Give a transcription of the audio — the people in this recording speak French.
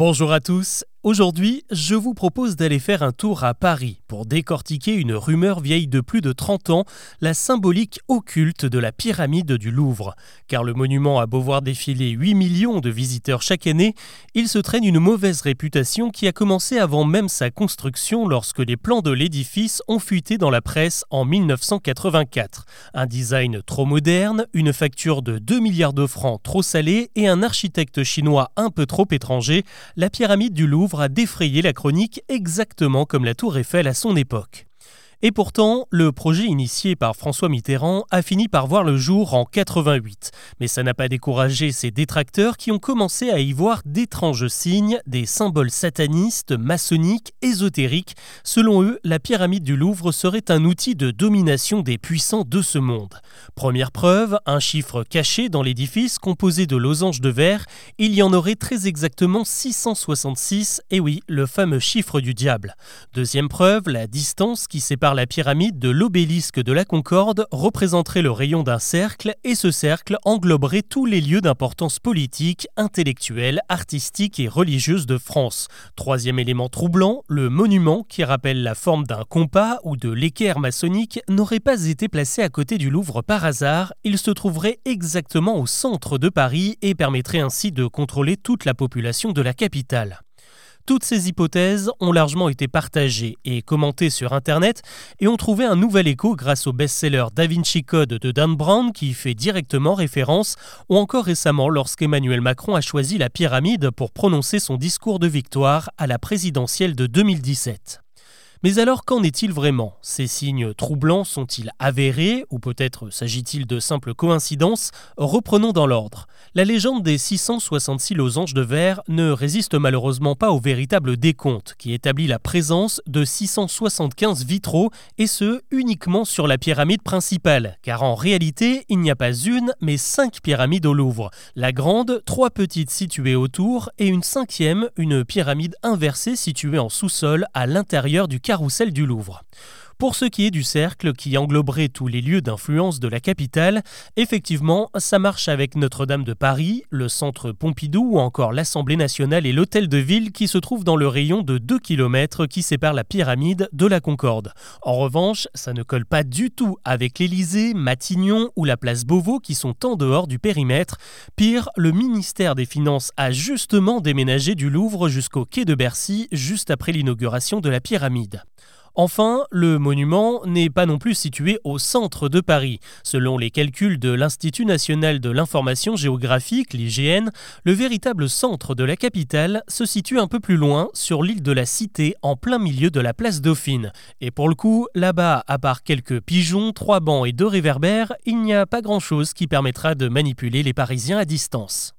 Bonjour à tous. Aujourd'hui, je vous propose d'aller faire un tour à Paris pour décortiquer une rumeur vieille de plus de 30 ans, la symbolique occulte de la pyramide du Louvre. Car le monument a beau voir défiler 8 millions de visiteurs chaque année, il se traîne une mauvaise réputation qui a commencé avant même sa construction lorsque les plans de l'édifice ont fuité dans la presse en 1984. Un design trop moderne, une facture de 2 milliards de francs trop salée et un architecte chinois un peu trop étranger, la pyramide du Louvre a défrayé la chronique exactement comme la tour Eiffel à son époque. Et pourtant, le projet initié par François Mitterrand a fini par voir le jour en 88. Mais ça n'a pas découragé ses détracteurs qui ont commencé à y voir d'étranges signes, des symboles satanistes, maçonniques, ésotériques. Selon eux, la pyramide du Louvre serait un outil de domination des puissants de ce monde. Première preuve, un chiffre caché dans l'édifice composé de losanges de verre. Il y en aurait très exactement 666, et oui, le fameux chiffre du diable. Deuxième preuve, la distance qui sépare la pyramide de l'obélisque de la Concorde représenterait le rayon d'un cercle et ce cercle engloberait tous les lieux d'importance politique, intellectuelle, artistique et religieuse de France. Troisième élément troublant, le monument, qui rappelle la forme d'un compas ou de l'équerre maçonnique, n'aurait pas été placé à côté du Louvre par hasard, il se trouverait exactement au centre de Paris et permettrait ainsi de contrôler toute la population de la capitale. Toutes ces hypothèses ont largement été partagées et commentées sur Internet et ont trouvé un nouvel écho grâce au best-seller Da Vinci Code de Dan Brown qui y fait directement référence, ou encore récemment lorsqu'Emmanuel Macron a choisi la pyramide pour prononcer son discours de victoire à la présidentielle de 2017. Mais alors qu'en est-il vraiment? Ces signes troublants sont-ils avérés ou peut-être s'agit-il de simples coïncidences? Reprenons dans l'ordre. La légende des 666 losanges de verre ne résiste malheureusement pas au véritable décompte qui établit la présence de 675 vitraux et ce uniquement sur la pyramide principale car en réalité il n'y a pas une mais cinq pyramides au Louvre. La grande, trois petites situées autour et une cinquième, une pyramide inversée située en sous-sol à l'intérieur du carrousel du Louvre. Pour ce qui est du cercle qui engloberait tous les lieux d'influence de la capitale, effectivement, ça marche avec Notre-Dame de Paris, le centre Pompidou ou encore l'Assemblée nationale et l'hôtel de ville qui se trouvent dans le rayon de 2 km qui sépare la pyramide de la Concorde. En revanche, ça ne colle pas du tout avec l'Élysée, Matignon ou la place Beauvau qui sont en dehors du périmètre. Pire, le ministère des Finances a justement déménagé du Louvre jusqu'au quai de Bercy juste après l'inauguration de la pyramide. Enfin, le monument n'est pas non plus situé au centre de Paris. Selon les calculs de l'Institut national de l'information géographique, l'IGN, le véritable centre de la capitale se situe un peu plus loin, sur l'île de la Cité, en plein milieu de la place Dauphine. Et pour le coup, là-bas, à part quelques pigeons, trois bancs et deux réverbères, il n'y a pas grand-chose qui permettra de manipuler les Parisiens à distance.